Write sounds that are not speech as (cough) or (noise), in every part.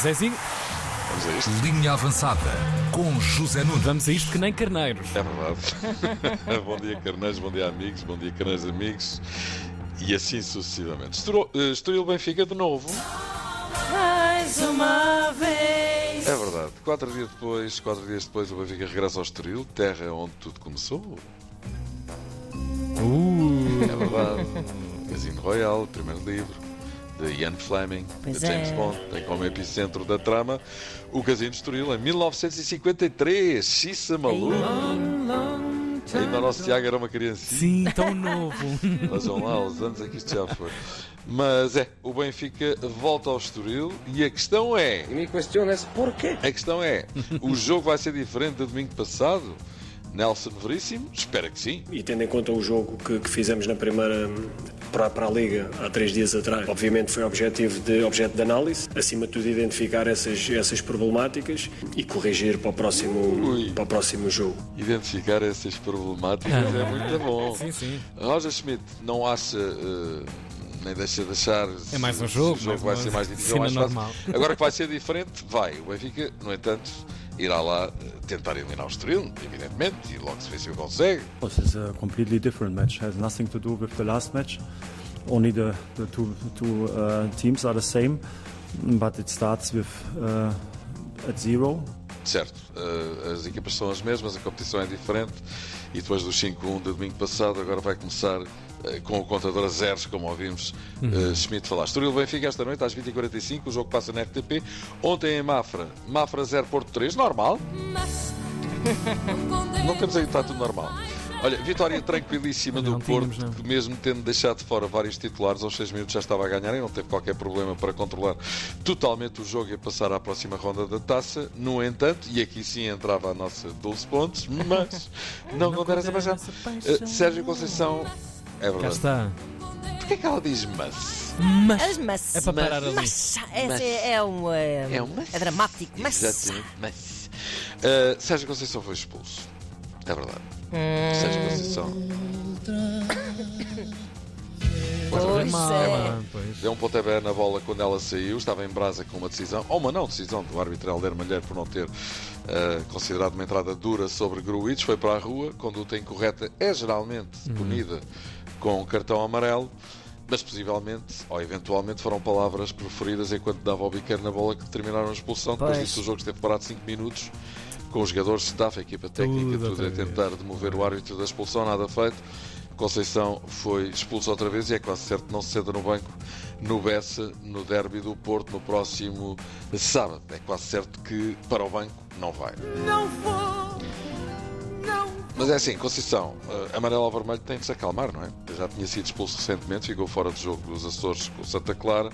Zezinho, Vamos a isto. Linha avançada com José Nunes. vamos a isto que nem carneiros. É verdade. (laughs) bom dia, carneiros, bom dia, amigos, bom dia, carneiros, amigos. E assim sucessivamente. Estoril, eh, Estoril Benfica de novo. Mais uma vez. É verdade. Quatro dias depois, quatro dias depois, o Benfica regressa ao Estoril, terra onde tudo começou. Uh, É verdade. Casino Royal, primeiro livro de Ian Fleming, Pois de James é. Bond, tem como epicentro da trama o Casino de Estoril em 1953. Xissa maluco. Ainda o nosso Tiago era uma criancinha. sim, tão novo. (laughs) Vejam lá os anos em que isto já foi. Mas é, o Benfica volta ao Estoril e a questão é, Y mi cuestión es ¿por qué? a questão é, o jogo vai ser diferente do domingo passado? Nelson Veríssimo? Espera que sim. E tendo em conta o jogo que, que fizemos na primeira para, para a Liga há três dias atrás, obviamente foi objetivo de, objeto de análise, acima de tudo identificar essas, essas problemáticas e corrigir para o próximo, Ui. para o próximo jogo. Identificar essas problemáticas é muito bom. (laughs) Sim, sim. Roger Schmidt não acha, eh, nem deixa de achar É mais um jogo, o jogo vai ser mais difícil mais fácil. Agora que vai ser diferente, vai. O Benfica, no entanto, irá lá eh, tentar eliminar o Estoril, evidentemente, e logo se vê se o consegue. This is a completely different match. Has nothing to do with the last match. Only the, the two, two uh, teams are the same, but it starts with uh, at zero. Certo, eh, as equipas são as mesmas, a competição é diferente e depois do 5-1 de domingo passado, agora vai começar com o contador a zeros, como ouvimos eh, Schmidt falar. Estoril Benfica esta noite às 20h45, o jogo passa na RTP. Ontem em Mafra, Mafra 0 Porto 3, normal. (laughs) Não temos aí, está tudo normal. Olha, vitória tranquilíssima do Não Porto, tínhamos, não. que mesmo tendo deixado de fora vários titulares, aos 6 minutos já estava a ganhar e não teve qualquer problema para controlar totalmente o jogo e a passar à próxima ronda da taça. No entanto, e aqui sim entrava a nossa 12 pontos, mas (laughs) não contar essa paixão. Eh, Sérgio Conceição, é Cá verdade. está. Porquê que ela diz mas? Mas As maçãs. é para parar ali. Mas, esse é, é um. É, É um mas. é dramático. Mas. Exatamente, mas. Eh, Sérgio Conceição foi expulso. É verdade. Sérgio Conceição. (laughs) Pois Mal, é. mano, pois. Deu um pontapé na bola quando ela saiu, estava em brasa com uma decisão, ou uma não decisão do árbitro Helder Malheiro por não ter eh, considerado uma entrada dura sobre Gruitch, foi para a rua, conduta incorreta é geralmente punida com um cartão amarelo, mas possivelmente, ou eventualmente, foram palavras preferidas enquanto dava o biqueiro na bola que determinaram a expulsão. Depois Pois. disso o jogo esteve parado 5 minutos, com os jogadores, staff, a equipa técnica, Tudo tudo, a tentar demover o árbitro da expulsão, nada feito. Conceição foi expulso outra vez e é quase certo que não se senta no banco no Bessa, no derby do Porto, no próximo sábado. É quase certo que para o banco não vai. Mas é assim, Conceição, eh, amarelo ao vermelho tem que se acalmar, não é? Já tinha sido expulso recentemente, ficou fora do jogo dos Açores com o Santa Clara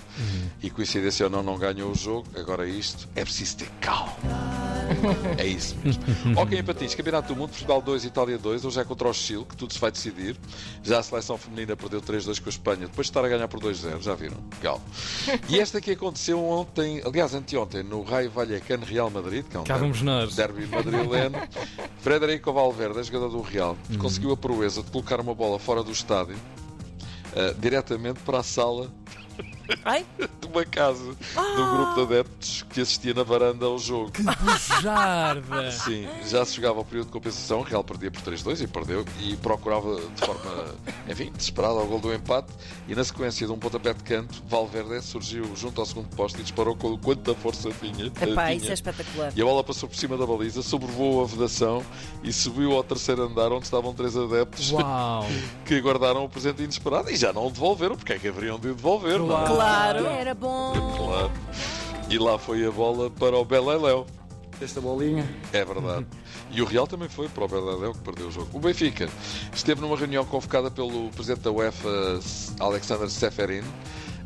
e coincidência ou não, não ganhou o jogo. Agora isto é preciso ter calma. (laughs) É isso mesmo. ok, patins, Campeonato do Mundo, Portugal 2, Itália 2. Hoje é contra o Chile, que tudo se vai decidir. Já a seleção feminina perdeu 3-2 com a Espanha, depois de estar a ganhar por 2-0, já viram? Legal. (laughs) E esta aqui aconteceu ontem, aliás, anteontem, no Raio Vallecano Real Madrid, que é um nós. derby madrileno. (laughs) Frederico Valverde, jogador do Real, Uhum. conseguiu a proeza de colocar uma bola fora do estádio, eh, diretamente para a sala Ai, (laughs) de uma casa do grupo de adeptos que assistia na varanda ao jogo. Bujarda! (laughs) Sim, já se jogava o período de compensação, o Real perdia por 3-2 e perdeu, e procurava de forma, (laughs) enfim, desesperada ao gol do empate, e na sequência de um pontapé de canto, Valverde surgiu junto ao segundo posto e disparou com quanta força tinha. epá, tinha. isso é espetacular. E a bola passou por cima da baliza, sobrevoou a vedação e subiu ao terceiro andar onde estavam três adeptos Uau! que guardaram o presente inesperado e já não o devolveram, porque é que haveriam de o devolver, não é? Claro, era bom. Claro. E lá foi a bola para o Beleléu. Esta bolinha. É verdade. E o Real também foi para o Beleléu que perdeu o jogo. O Benfica esteve numa reunião convocada pelo presidente da UEFA, Alexander Seferin,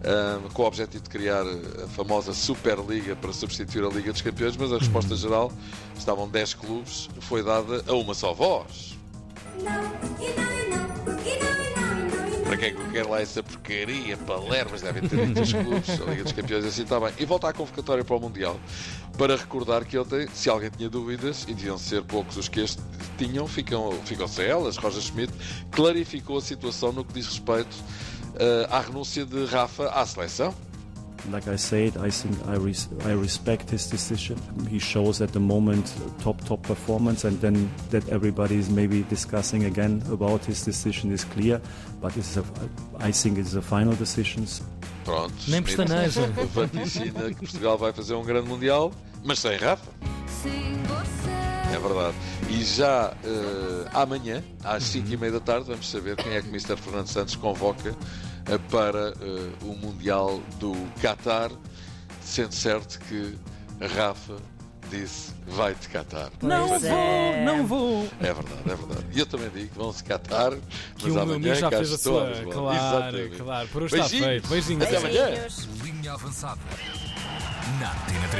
ahm, com o objetivo de criar a famosa Superliga para substituir a Liga dos Campeões, mas a resposta geral, estavam 10 clubes, foi dada a uma só voz. Para quem é que quer lá essa porcaria, palermas, devem ter dito os clubes, a Liga dos Campeões, assim está bem. E volta à convocatória para o Mundial, para recordar que ontem, se alguém tinha dúvidas, e deviam ser poucos os que este tinham, ficam, ficam sem elas. Roger Schmidt clarificou a situação no que diz respeito eh, à renúncia de Rafa à seleção. Like I said, I think I, res- I respect his decision. He shows at the moment top top performance, and then that everybody is maybe discussing again about his decision is clear. But it's a, I think it's a final decision. Pronto. Nem pestaneja. (laughs) Vaticina que Portugal vai fazer um grande Mundial, mas sem Rafa. É verdade. E já eh, amanhã, às 5 e meia da tarde, vamos saber quem é que o Mr. Fernando Santos convoca para eh, o Mundial do Qatar, sendo certo que Rafa disse vai de Qatar. Não Pois vou, é. não vou. É verdade, é verdade. E eu também digo que vão-se Qatar, Que mas o meu amanhã amigo já cá fez a sua. Claro, Exatamente. claro. Por hoje está feito. Beijinhos. Até amanhã. Linha avançada. Na Antena 3.